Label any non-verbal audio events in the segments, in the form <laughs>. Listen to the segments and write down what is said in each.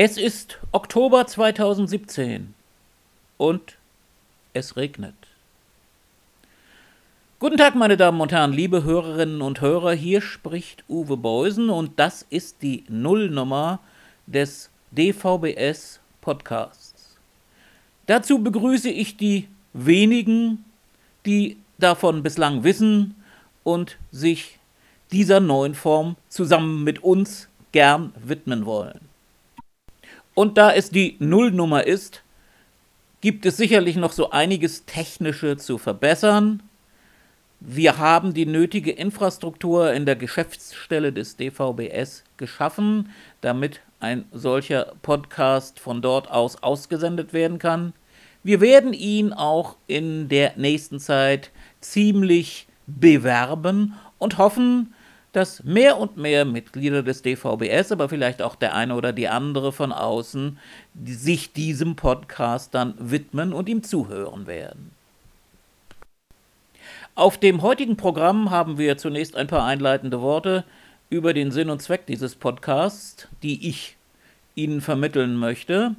Es ist Oktober 2017 und es regnet. Guten Tag, meine Damen und Herren, liebe Hörerinnen und Hörer, hier spricht Uwe Beusen und das ist die Nullnummer des DVBS Podcasts. Dazu begrüße ich die wenigen, die davon bislang wissen und sich dieser neuen Form zusammen mit uns gern widmen wollen. Und da es die Nullnummer ist, gibt es sicherlich noch so einiges Technische zu verbessern. Wir haben die nötige Infrastruktur in der Geschäftsstelle des DVBS geschaffen, damit ein solcher Podcast von dort aus ausgesendet werden kann. Wir werden ihn auch in der nächsten Zeit ziemlich bewerben und hoffen, dass mehr und mehr Mitglieder des DVBS, aber vielleicht auch der eine oder die andere von außen, sich diesem Podcast dann widmen und ihm zuhören werden. Auf dem heutigen Programm haben wir zunächst ein paar einleitende Worte über den Sinn und Zweck dieses Podcasts, die ich Ihnen vermitteln möchte.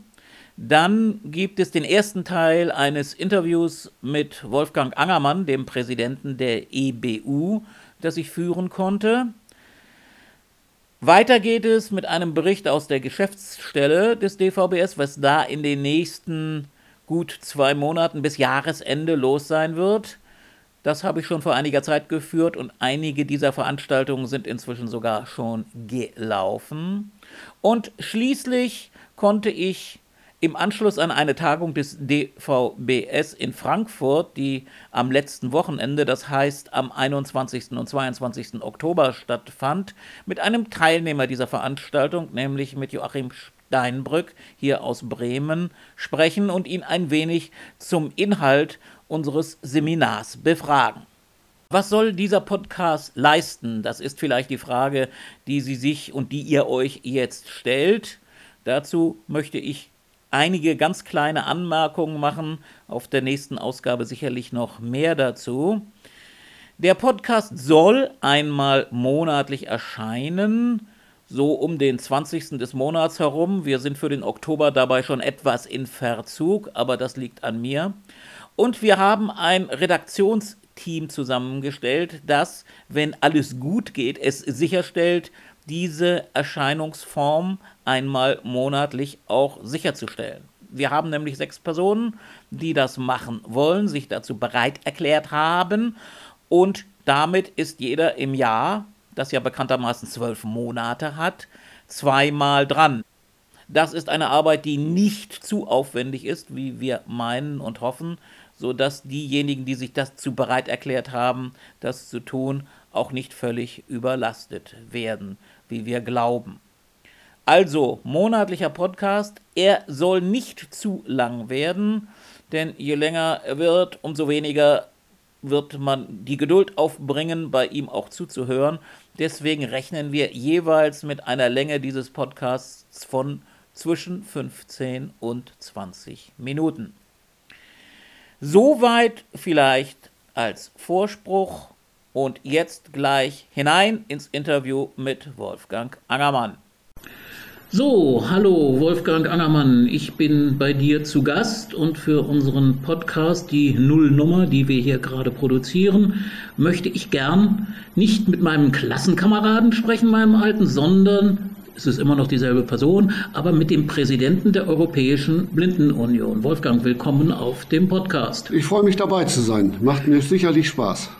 Dann gibt es den ersten Teil eines Interviews mit Wolfgang Angermann, dem Präsidenten der EBU, das ich führen konnte. Weiter geht es mit einem Bericht aus der Geschäftsstelle des DVBS, was da in den nächsten gut zwei Monaten bis Jahresende los sein wird. Das habe ich schon vor einiger Zeit geführt und einige dieser Veranstaltungen sind inzwischen sogar schon gelaufen. Und schließlich konnte ich im Anschluss an eine Tagung des DVBS in Frankfurt, die am letzten Wochenende, das heißt am 21. und 22. Oktober stattfand, mit einem Teilnehmer dieser Veranstaltung, nämlich mit Joachim Steinbrück hier aus Bremen, sprechen und ihn ein wenig zum Inhalt unseres Seminars befragen. Was soll dieser Podcast leisten? Das ist vielleicht die Frage, die Sie sich und die ihr euch jetzt stellt. Dazu möchte ich einige ganz kleine Anmerkungen machen. Auf der nächsten Ausgabe sicherlich noch mehr dazu. Der Podcast soll einmal monatlich erscheinen, so um den 20. des Monats herum. Wir sind für den Oktober dabei schon etwas in Verzug, aber das liegt an mir. Und wir haben ein Redaktionsteam zusammengestellt, das, wenn alles gut geht, es sicherstellt, diese Erscheinungsform einmal monatlich auch sicherzustellen. Wir haben nämlich sechs Personen, die das machen wollen, sich dazu bereit erklärt haben und damit ist jeder im Jahr, das ja bekanntermaßen zwölf Monate hat, zweimal dran. Das ist eine Arbeit, die nicht zu aufwendig ist, wie wir meinen und hoffen, sodass diejenigen, die sich dazu bereit erklärt haben, das zu tun, auch nicht völlig überlastet werden wie wir glauben. Also, monatlicher Podcast, er soll nicht zu lang werden, denn je länger er wird, umso weniger wird man die Geduld aufbringen, bei ihm auch zuzuhören. Deswegen rechnen wir jeweils mit einer Länge dieses Podcasts von zwischen 15 und 20 Minuten. Soweit vielleicht als Vorspruch und jetzt gleich hinein ins Interview mit Wolfgang Angermann. So, hallo Wolfgang Angermann, ich bin bei dir zu Gast und für unseren Podcast, die Nullnummer, die wir hier gerade produzieren, möchte ich gern nicht mit meinem Klassenkameraden sprechen, meinem alten, sondern es ist immer noch dieselbe Person, aber mit dem Präsidenten der Europäischen Blindenunion. Wolfgang, willkommen auf dem Podcast. Ich freue mich dabei zu sein. Macht mir sicherlich Spaß.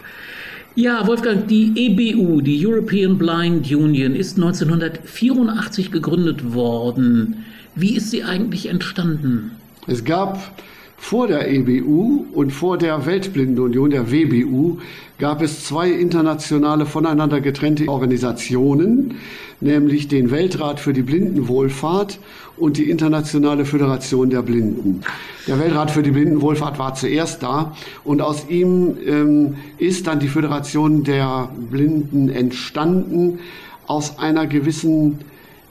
Ja, Wolfgang, die EBU, die European Blind Union, ist 1984 gegründet worden. Wie ist sie eigentlich entstanden? Es gab vor der EBU und vor der Weltblindenunion, der WBU, gab es zwei internationale voneinander getrennte Organisationen, nämlich den Weltrat für die Blindenwohlfahrt und die Internationale Föderation der Blinden. Der Weltrat für die Blindenwohlfahrt war zuerst da und aus ihm ähm, ist dann die Föderation der Blinden entstanden, aus einer gewissen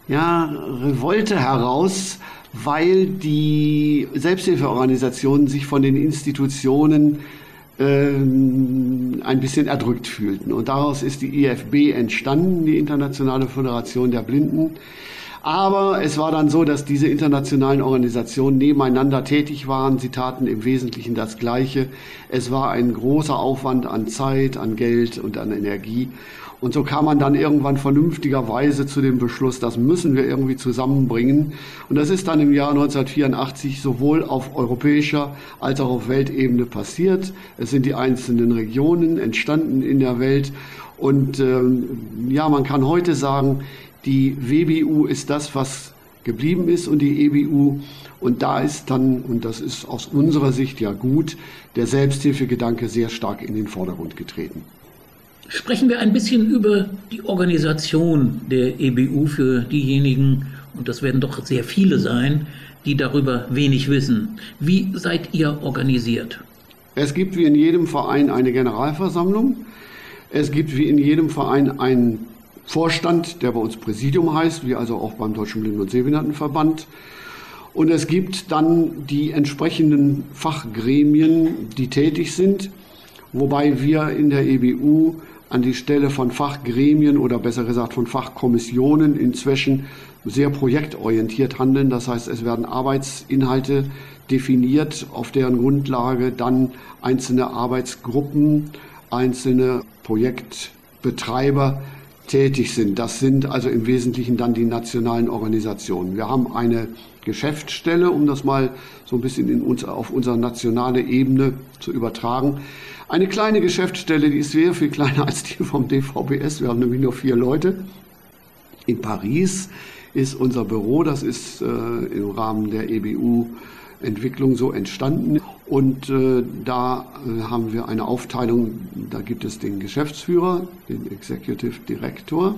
ja, Revolte heraus, weil die Selbsthilfeorganisationen sich von den Institutionen ähm, ein bisschen erdrückt fühlten. Und daraus ist die IFB entstanden, die Internationale Föderation der Blinden. Aber es war dann so, dass diese internationalen Organisationen nebeneinander tätig waren. Sie taten im Wesentlichen das Gleiche. Es war ein großer Aufwand an Zeit, an Geld und an Energie. Und so kam man dann irgendwann vernünftigerweise zu dem Beschluss, das müssen wir irgendwie zusammenbringen. Und das ist dann im Jahr 1984 sowohl auf europäischer als auch auf Weltebene passiert. Es sind die einzelnen Regionen entstanden in der Welt. Und ähm, ja, man kann heute sagen, die WBU ist das, was geblieben ist und die EBU. Und da ist dann, und das ist aus unserer Sicht ja gut, der Selbsthilfegedanke sehr stark in den Vordergrund getreten. Sprechen wir ein bisschen über die Organisation der EBU für diejenigen, und das werden doch sehr viele sein, die darüber wenig wissen. Wie seid ihr organisiert? Es gibt wie in jedem Verein eine Generalversammlung. Es gibt wie in jedem Verein einen Vorstand, der bei uns Präsidium heißt, wie also auch beim Deutschen Blinden- und Sehbehindertenverband. Und es gibt dann die entsprechenden Fachgremien, die tätig sind, wobei wir in der EBU an die Stelle von Fachgremien oder besser gesagt von Fachkommissionen inzwischen sehr projektorientiert handeln. Das heißt, es werden Arbeitsinhalte definiert, auf deren Grundlage dann einzelne Arbeitsgruppen, einzelne Projektbetreiber tätig sind. Das sind also im Wesentlichen dann die nationalen Organisationen. Wir haben eine Geschäftsstelle, um das mal so ein bisschen in uns, auf unsere nationale Ebene zu übertragen. Eine kleine Geschäftsstelle, die ist sehr viel kleiner <laughs> als die vom DVBS. Wir haben nämlich nur vier Leute. In Paris ist unser Büro, das ist äh, im Rahmen der EBU Entwicklung so entstanden. Und äh, da äh, haben wir eine Aufteilung, da gibt es den Geschäftsführer, den Executive Director,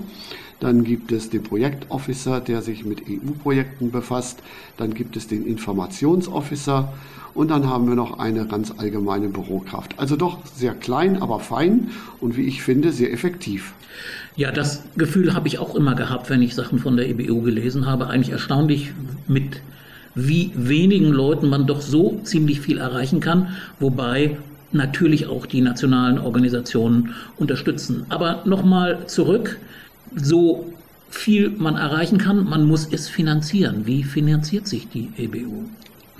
dann gibt es den Projektofficer, der sich mit EU-Projekten befasst, dann gibt es den Informationsofficer und dann haben wir noch eine ganz allgemeine Bürokraft. Also doch sehr klein, aber fein und wie ich finde, sehr effektiv. Ja, das Gefühl habe ich auch immer gehabt, wenn ich Sachen von der EBU gelesen habe. Eigentlich erstaunlich mit wie wenigen Leuten man doch so ziemlich viel erreichen kann, wobei natürlich auch die nationalen Organisationen unterstützen. Aber nochmal zurück, so viel man erreichen kann, man muss es finanzieren. Wie finanziert sich die EBU?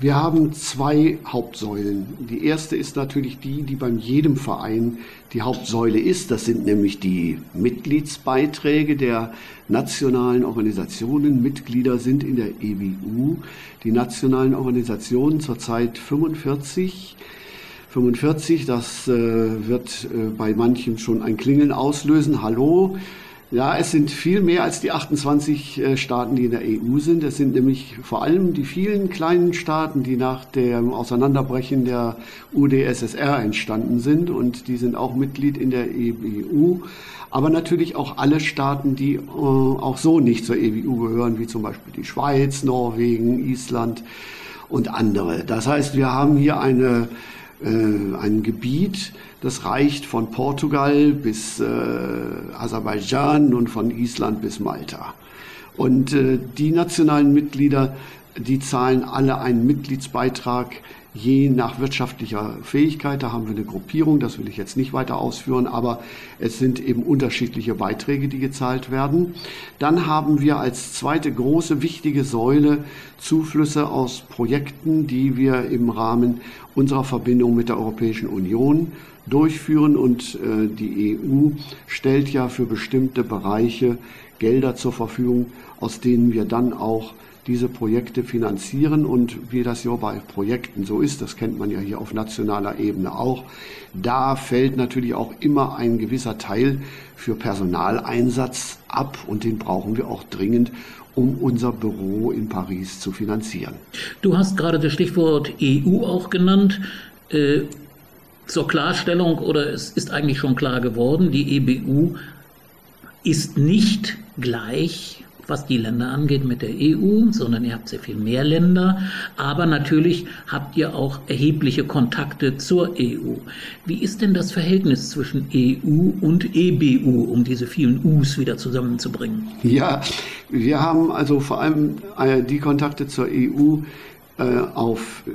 Wir haben zwei Hauptsäulen. Die erste ist natürlich die, die beim jedem Verein die Hauptsäule ist. Das sind nämlich die Mitgliedsbeiträge der nationalen Organisationen. Mitglieder sind in der EBU die nationalen Organisationen zurzeit 45. 45, das äh, wird äh, bei manchen schon ein Klingeln auslösen. Hallo, ja, es sind viel mehr als die 28 äh, Staaten, die in der EU sind. Es sind nämlich vor allem die vielen kleinen Staaten, die nach dem Auseinanderbrechen der UdSSR entstanden sind und die sind auch Mitglied in der EU. Aber natürlich auch alle Staaten, die äh, auch so nicht zur EU gehören, wie zum Beispiel die Schweiz, Norwegen, Island und andere. Das heißt, wir haben hier eine, äh, ein Gebiet, das reicht von Portugal bis äh, Aserbaidschan und von Island bis Malta. Und äh, die nationalen Mitglieder, die zahlen alle einen Mitgliedsbeitrag je nach wirtschaftlicher Fähigkeit. Da haben wir eine Gruppierung, das will ich jetzt nicht weiter ausführen, aber es sind eben unterschiedliche Beiträge, die gezahlt werden. Dann haben wir als zweite große wichtige Säule Zuflüsse aus Projekten, die wir im Rahmen unserer Verbindung mit der Europäischen Union durchführen und äh, die EU stellt ja für bestimmte Bereiche Gelder zur Verfügung, aus denen wir dann auch diese Projekte finanzieren und wie das ja bei Projekten so ist, das kennt man ja hier auf nationaler Ebene auch, da fällt natürlich auch immer ein gewisser Teil für Personaleinsatz ab und den brauchen wir auch dringend, um unser Büro in Paris zu finanzieren. Du hast gerade das Stichwort EU auch genannt. Äh, zur Klarstellung, oder es ist eigentlich schon klar geworden, die EBU ist nicht gleich, was die Länder angeht, mit der EU, sondern ihr habt sehr viel mehr Länder. Aber natürlich habt ihr auch erhebliche Kontakte zur EU. Wie ist denn das Verhältnis zwischen EU und EBU, um diese vielen Us wieder zusammenzubringen? Ja, wir haben also vor allem äh, die Kontakte zur EU auf äh,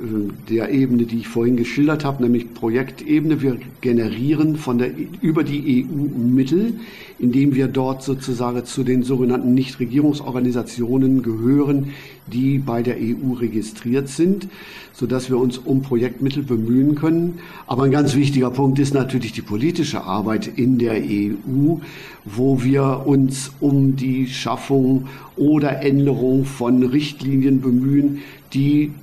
der Ebene, die ich vorhin geschildert habe, nämlich Projektebene. Wir generieren von der, über die EU Mittel, indem wir dort sozusagen zu den sogenannten Nichtregierungsorganisationen gehören, die bei der EU registriert sind, sodass wir uns um Projektmittel bemühen können. Aber ein ganz wichtiger Punkt ist natürlich die politische Arbeit in der EU, wo wir uns um die Schaffung oder Änderung von Richtlinien bemühen, die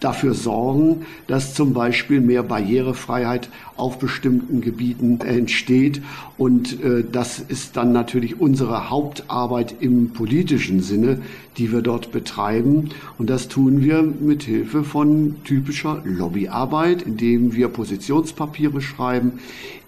dafür sorgen, dass zum Beispiel mehr Barrierefreiheit auf bestimmten Gebieten entsteht. Und äh, das ist dann natürlich unsere Hauptarbeit im politischen Sinne, die wir dort betreiben. Und das tun wir mit Hilfe von typischer Lobbyarbeit, indem wir Positionspapiere schreiben,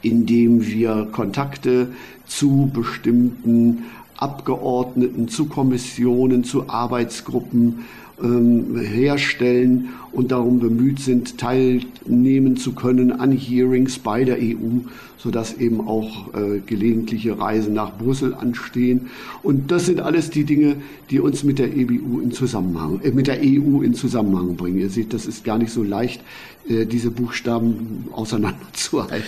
indem wir Kontakte zu bestimmten Abgeordneten, zu Kommissionen, zu Arbeitsgruppen ähm, herstellen und darum bemüht sind, teilnehmen zu können an Hearings bei der EU, sodass eben auch äh, gelegentliche Reisen nach Brüssel anstehen. Und das sind alles die Dinge, die uns mit der EBU in Zusammenhang, äh, mit der EU in Zusammenhang bringen. Ihr seht, das ist gar nicht so leicht, äh, diese Buchstaben <laughs> auseinanderzuhalten.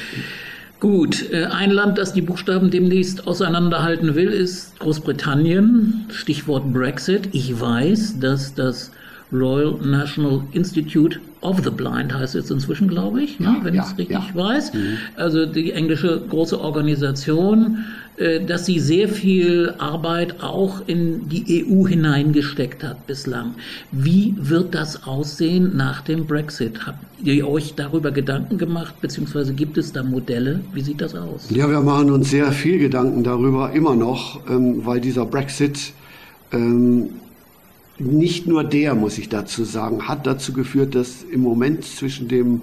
Gut, äh, ein Land, das die Buchstaben demnächst auseinanderhalten will, ist Großbritannien. Stichwort Brexit. Ich weiß, dass das Royal National Institute of the Blind heißt jetzt inzwischen, glaube ich, ne, wenn ja, ich es richtig ja. weiß. Mhm. Also die englische große Organisation, äh, dass sie sehr viel Arbeit auch in die EU hineingesteckt hat bislang. Wie wird das aussehen nach dem Brexit? Habt ihr euch darüber Gedanken gemacht, beziehungsweise gibt es da Modelle? Wie sieht das aus? Ja, wir machen uns sehr viel Gedanken darüber, immer noch, ähm, weil dieser Brexit ähm, nicht nur der, muss ich dazu sagen, hat dazu geführt, dass im Moment zwischen dem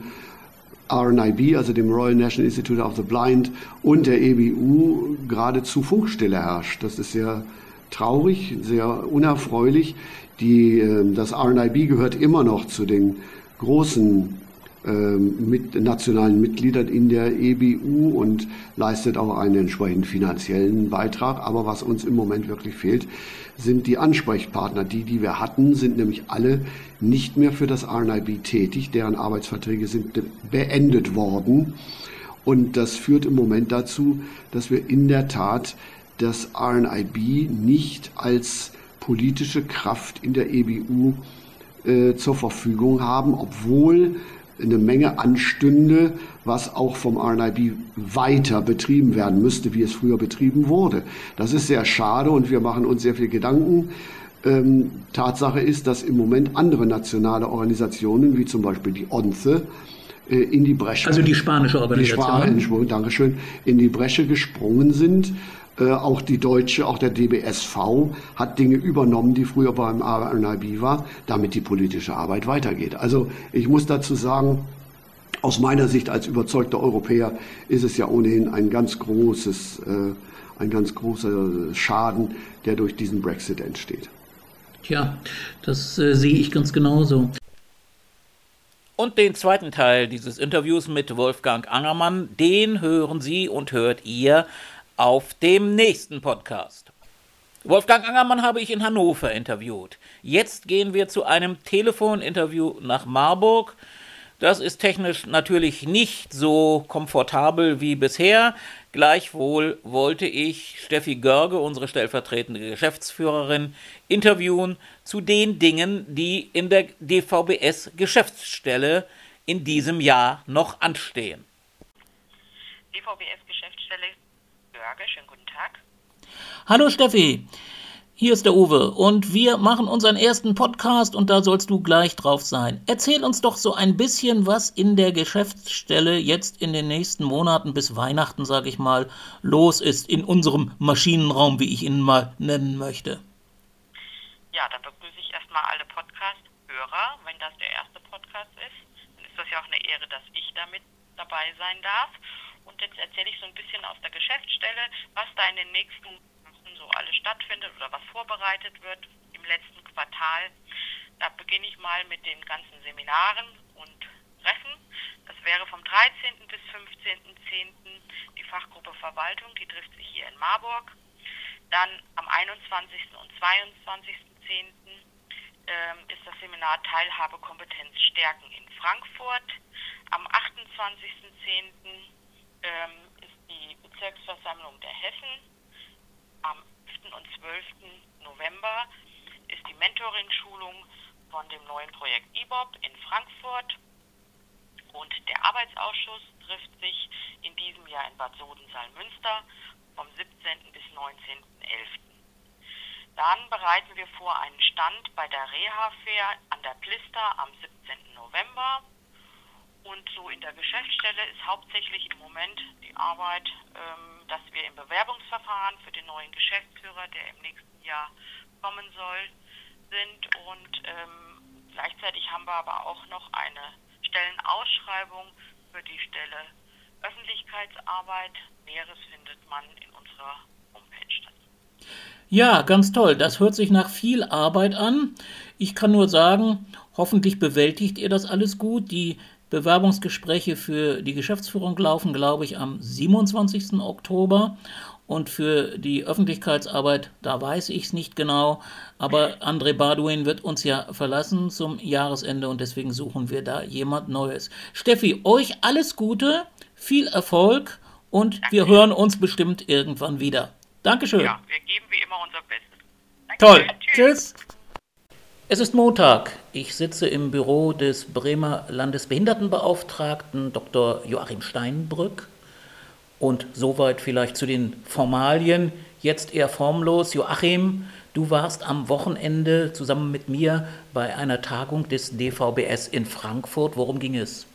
RNIB, also dem Royal National Institute of the Blind, und der EBU geradezu Funkstille herrscht. Das ist sehr traurig, sehr unerfreulich. Die, ähm, das RNIB gehört immer noch zu den großen mit nationalen Mitgliedern in der EBU und leistet auch einen entsprechenden finanziellen Beitrag. Aber was uns im Moment wirklich fehlt, sind die Ansprechpartner. Die, die wir hatten, sind nämlich alle nicht mehr für das RNIB tätig. Deren Arbeitsverträge sind beendet worden. Und das führt im Moment dazu, dass wir in der Tat das RNIB nicht als politische Kraft in der EBU äh, zur Verfügung haben, obwohl eine Menge anstünde, was auch vom RNIB weiter betrieben werden müsste, wie es früher betrieben wurde. Das ist sehr schade und wir machen uns sehr viel Gedanken. Ähm, Tatsache ist, dass im Moment andere nationale Organisationen, wie zum Beispiel die ONCE, äh, in die Bresche. Also die spanische Organisation. Die Span Dankeschön, in die Bresche gesprungen sind äh, auch die Deutsche, auch der DBSV hat Dinge übernommen, die früher beim RNIB war, damit die politische Arbeit weitergeht. Also ich muss dazu sagen, aus meiner Sicht als überzeugter Europäer ist es ja ohnehin ein ganz großes, äh, ein ganz großer Schaden, der durch diesen Brexit entsteht. Tja, das äh, sehe ich ganz genauso. Und den zweiten Teil dieses Interviews mit Wolfgang Angermann, den hören Sie und hört ihr auf dem nächsten Podcast. Wolfgang Angermann habe ich in Hannover interviewt. Jetzt gehen wir zu einem Telefoninterview nach Marburg. Das ist technisch natürlich nicht so komfortabel wie bisher. Gleichwohl wollte ich Steffi Görge, unsere stellvertretende Geschäftsführerin, interviewen zu den Dingen, die in der DVBS Geschäftsstelle in diesem Jahr noch anstehen. DVBS Berge. Schönen guten Tag. Hallo Steffi, hier ist der Uwe und wir machen unseren ersten Podcast und da sollst du gleich drauf sein. Erzähl uns doch so ein bisschen, was in der Geschäftsstelle jetzt in den nächsten Monaten bis Weihnachten, sage ich mal, los ist in unserem Maschinenraum, wie ich ihn mal nennen möchte. Ja, dann begrüße ich erstmal alle Podcast-Hörer. Wenn das der erste Podcast ist, dann ist das ja auch eine Ehre, dass ich damit dabei sein darf. Jetzt erzähle ich so ein bisschen aus der Geschäftsstelle, was da in den nächsten Wochen so alles stattfindet oder was vorbereitet wird im letzten Quartal. Da beginne ich mal mit den ganzen Seminaren und Treffen. Das wäre vom 13. bis 15.10. die Fachgruppe Verwaltung, die trifft sich hier in Marburg. Dann am 21. und 22.10. ähm, ist das Seminar Teilhabekompetenz stärken in Frankfurt. Am 28.10. Ähm, ist die Bezirksversammlung der Hessen. Am 11. und 12. November ist die Mentoring-Schulung von dem neuen Projekt IBOB in Frankfurt. Und der Arbeitsausschuss trifft sich in diesem Jahr in Bad Sodensaal-Münster vom 17. bis 19.11. Dann bereiten wir vor einen Stand bei der Reha-Fair an der Plister am 17. November. Und so in der Geschäftsstelle ist hauptsächlich im Moment die Arbeit, ähm, dass wir im Bewerbungsverfahren für den neuen Geschäftsführer, der im nächsten Jahr kommen soll, sind. Und ähm, gleichzeitig haben wir aber auch noch eine Stellenausschreibung für die Stelle Öffentlichkeitsarbeit. Näheres findet man in unserer Homepage dazu. Ja, ganz toll. Das hört sich nach viel Arbeit an. Ich kann nur sagen, hoffentlich bewältigt ihr das alles gut. Die Bewerbungsgespräche für die Geschäftsführung laufen, glaube ich, am 27. Oktober. Und für die Öffentlichkeitsarbeit, da weiß ich es nicht genau. Aber André Baduin wird uns ja verlassen zum Jahresende und deswegen suchen wir da jemand Neues. Steffi, euch alles Gute, viel Erfolg und Danke. wir hören uns bestimmt irgendwann wieder. Dankeschön. Ja, wir geben wie immer unser Bestes. Danke Toll. Tschüss. Tschüss. Es ist Montag. Ich sitze im Büro des Bremer Landesbehindertenbeauftragten Dr. Joachim Steinbrück. Und soweit vielleicht zu den Formalien. Jetzt eher formlos. Joachim, du warst am Wochenende zusammen mit mir bei einer Tagung des DVBS in Frankfurt. Worum ging es?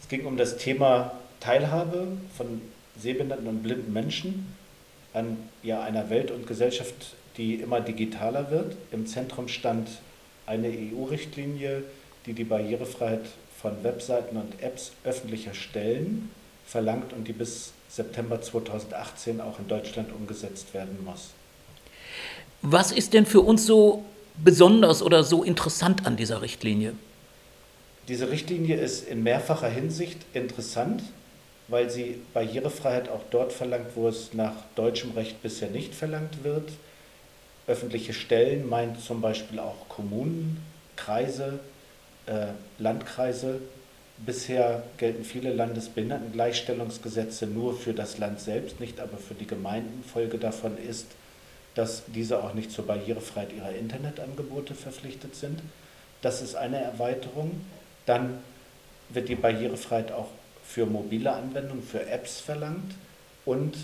Es ging um das Thema Teilhabe von sehbehinderten und blinden Menschen an ja, einer Welt und Gesellschaft, die immer digitaler wird. Im Zentrum stand eine EU-Richtlinie, die die Barrierefreiheit von Webseiten und Apps öffentlicher Stellen verlangt und die bis September 2018 auch in Deutschland umgesetzt werden muss. Was ist denn für uns so besonders oder so interessant an dieser Richtlinie? Diese Richtlinie ist in mehrfacher Hinsicht interessant weil sie Barrierefreiheit auch dort verlangt, wo es nach deutschem Recht bisher nicht verlangt wird. Öffentliche Stellen meint zum Beispiel auch Kommunen, Kreise, äh, Landkreise. Bisher gelten viele Landesbehindertengleichstellungsgesetze nur für das Land selbst, nicht aber für die Gemeinden. Folge davon ist, dass diese auch nicht zur Barrierefreiheit ihrer Internetangebote verpflichtet sind. Das ist eine Erweiterung. Dann wird die Barrierefreiheit auch für mobile Anwendungen, für Apps verlangt und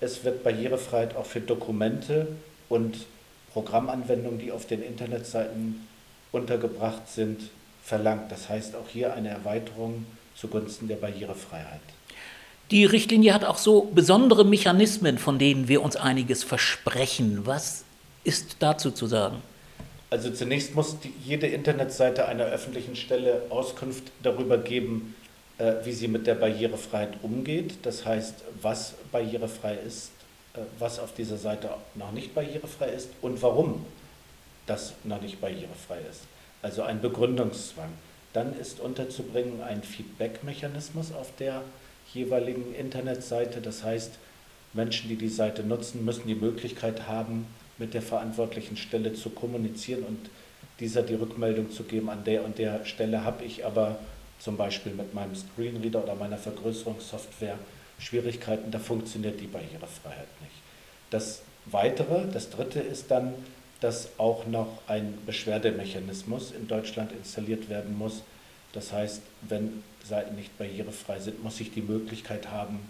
es wird Barrierefreiheit auch für Dokumente und Programmanwendungen, die auf den Internetseiten untergebracht sind, verlangt. Das heißt auch hier eine Erweiterung zugunsten der Barrierefreiheit. Die Richtlinie hat auch so besondere Mechanismen, von denen wir uns einiges versprechen. Was ist dazu zu sagen? Also zunächst muss die, jede Internetseite einer öffentlichen Stelle Auskunft darüber geben, äh, wie sie mit der Barrierefreiheit umgeht. Das heißt, was barrierefrei ist, was auf dieser Seite noch nicht barrierefrei ist und warum das noch nicht barrierefrei ist. Also ein Begründungszwang. Dann ist unterzubringen ein Feedback-Mechanismus auf der jeweiligen Internetseite. Das heißt, Menschen, die die Seite nutzen, müssen die Möglichkeit haben, mit der verantwortlichen Stelle zu kommunizieren und dieser die Rückmeldung zu geben, an der und der Stelle habe ich aber zum Beispiel mit meinem Screenreader oder meiner Vergrößerungssoftware Schwierigkeiten, da funktioniert die Barrierefreiheit nicht. Das Weitere, das Dritte ist dann, dass auch noch ein Beschwerdemechanismus in Deutschland installiert werden muss. Das heißt, wenn Seiten nicht barrierefrei sind, muss ich die Möglichkeit haben,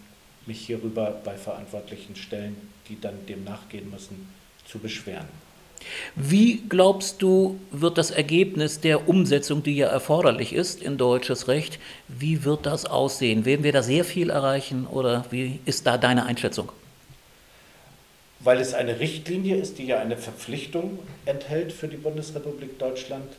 mich hierüber bei verantwortlichen Stellen, die dann dem nachgehen müssen, zu beschweren. Wie glaubst du, wird das Ergebnis der Umsetzung, die ja erforderlich ist in deutsches Recht, wie wird das aussehen? Werden wir da sehr viel erreichen oder wie ist da deine Einschätzung? Weil es eine Richtlinie ist, die ja eine Verpflichtung enthält für die Bundesrepublik Deutschland,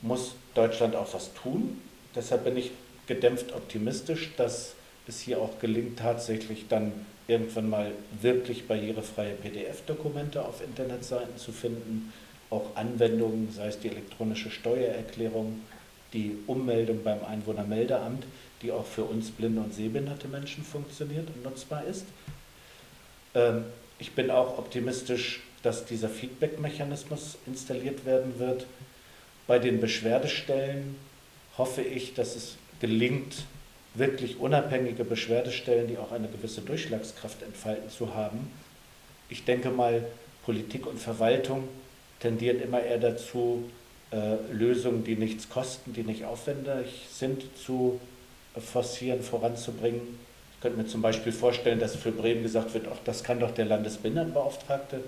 muss Deutschland auch was tun. Deshalb bin ich gedämpft optimistisch, dass es hier auch gelingt, tatsächlich dann irgendwann mal wirklich barrierefreie PDF-Dokumente auf Internetseiten zu finden, auch Anwendungen, sei es die elektronische Steuererklärung, die Ummeldung beim Einwohnermeldeamt, die auch für uns blinde und sehbehinderte Menschen funktioniert und nutzbar ist. Ähm, ich bin auch optimistisch, dass dieser Feedback-Mechanismus installiert werden wird. Bei den Beschwerdestellen hoffe ich, dass es gelingt, wirklich unabhängige Beschwerdestellen, die auch eine gewisse Durchschlagskraft entfalten, zu haben. Ich denke mal, Politik und Verwaltung tendieren immer eher dazu, äh, Lösungen, die nichts kosten, die nicht aufwendig sind, zu forcieren, voranzubringen. Ich könnte mir zum Beispiel vorstellen, dass für Bremen gesagt wird, auch das kann doch der Landesbehindertenbeauftragte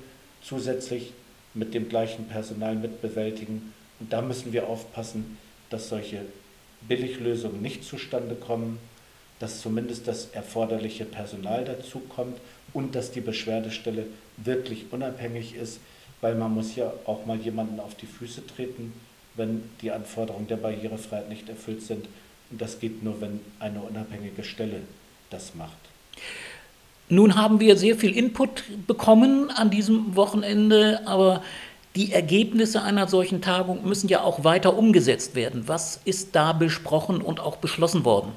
zusätzlich mit dem gleichen Personal mitbewältigen. Und da müssen wir aufpassen, dass solche Billiglösungen nicht zustande kommen, dass zumindest das erforderliche Personal dazu kommt und dass die Beschwerdestelle wirklich unabhängig ist, weil man muss ja auch mal jemanden auf die Füße treten, wenn die Anforderungen der Barrierefreiheit nicht erfüllt sind. Und das geht nur, wenn eine unabhängige Stelle das macht. Nun haben wir sehr viel Input bekommen an diesem Wochenende, aber die Ergebnisse einer solchen Tagung müssen ja auch weiter umgesetzt werden. Was ist da besprochen und auch beschlossen worden?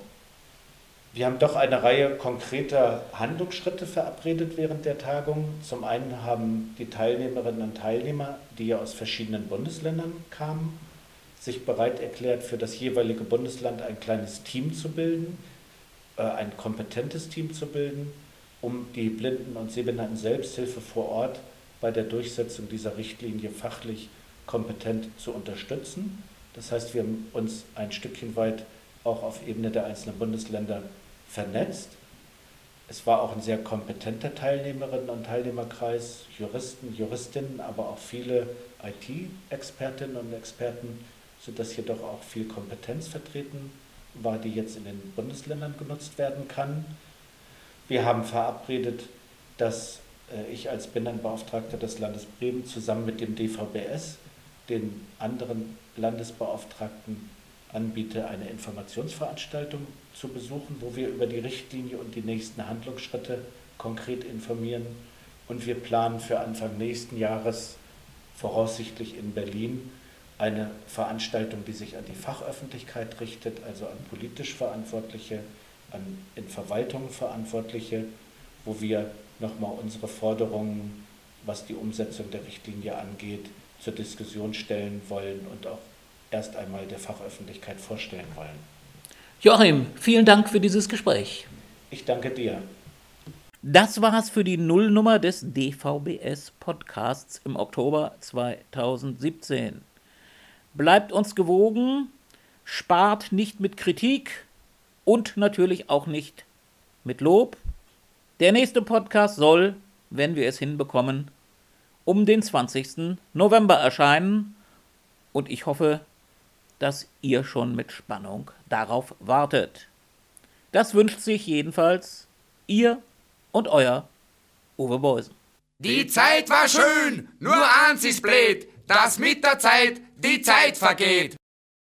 Wir haben doch eine Reihe konkreter Handlungsschritte verabredet während der Tagung. Zum einen haben die Teilnehmerinnen und Teilnehmer, die ja aus verschiedenen Bundesländern kamen, sich bereit erklärt, für das jeweilige Bundesland ein kleines Team zu bilden, äh, ein kompetentes Team zu bilden, um die Blinden- und Sehbehinderten Selbsthilfe vor Ort bei der Durchsetzung dieser Richtlinie fachlich kompetent zu unterstützen. Das heißt, wir haben uns ein Stückchen weit auch auf Ebene der einzelnen Bundesländer vernetzt. Es war auch ein sehr kompetenter Teilnehmerinnen- und Teilnehmerkreis, Juristen, Juristinnen, aber auch viele IT-Expertinnen und Experten, sodass hier doch auch viel Kompetenz vertreten war, die jetzt in den Bundesländern genutzt werden kann. Wir haben verabredet, dass ich als Binnenbeauftragter des Landes Bremen zusammen mit dem DVBS, den anderen Landesbeauftragten, anbiete, eine Informationsveranstaltung zu besuchen, wo wir über die Richtlinie und die nächsten Handlungsschritte konkret informieren. Und wir planen für Anfang nächsten Jahres, voraussichtlich in Berlin, eine Veranstaltung, die sich an die Fachöffentlichkeit richtet, also an politisch Verantwortliche, an in Verwaltungen Verantwortliche, wo wir nochmal unsere Forderungen, was die Umsetzung der Richtlinie angeht, zur Diskussion stellen wollen und auch erst einmal der Fachöffentlichkeit vorstellen wollen. Joachim, vielen Dank für dieses Gespräch. Ich danke dir. Das war es für die Nullnummer des DVBS Podcasts im Oktober 2017. Bleibt uns gewogen, spart nicht mit Kritik und natürlich auch nicht mit Lob. Der nächste Podcast soll, wenn wir es hinbekommen, um den 20. November erscheinen und ich hoffe, dass ihr schon mit Spannung darauf wartet. Das wünscht sich jedenfalls ihr und euer Uwe Beusen. Die Zeit war schön, nur eins ist blöd, dass mit der Zeit die Zeit vergeht.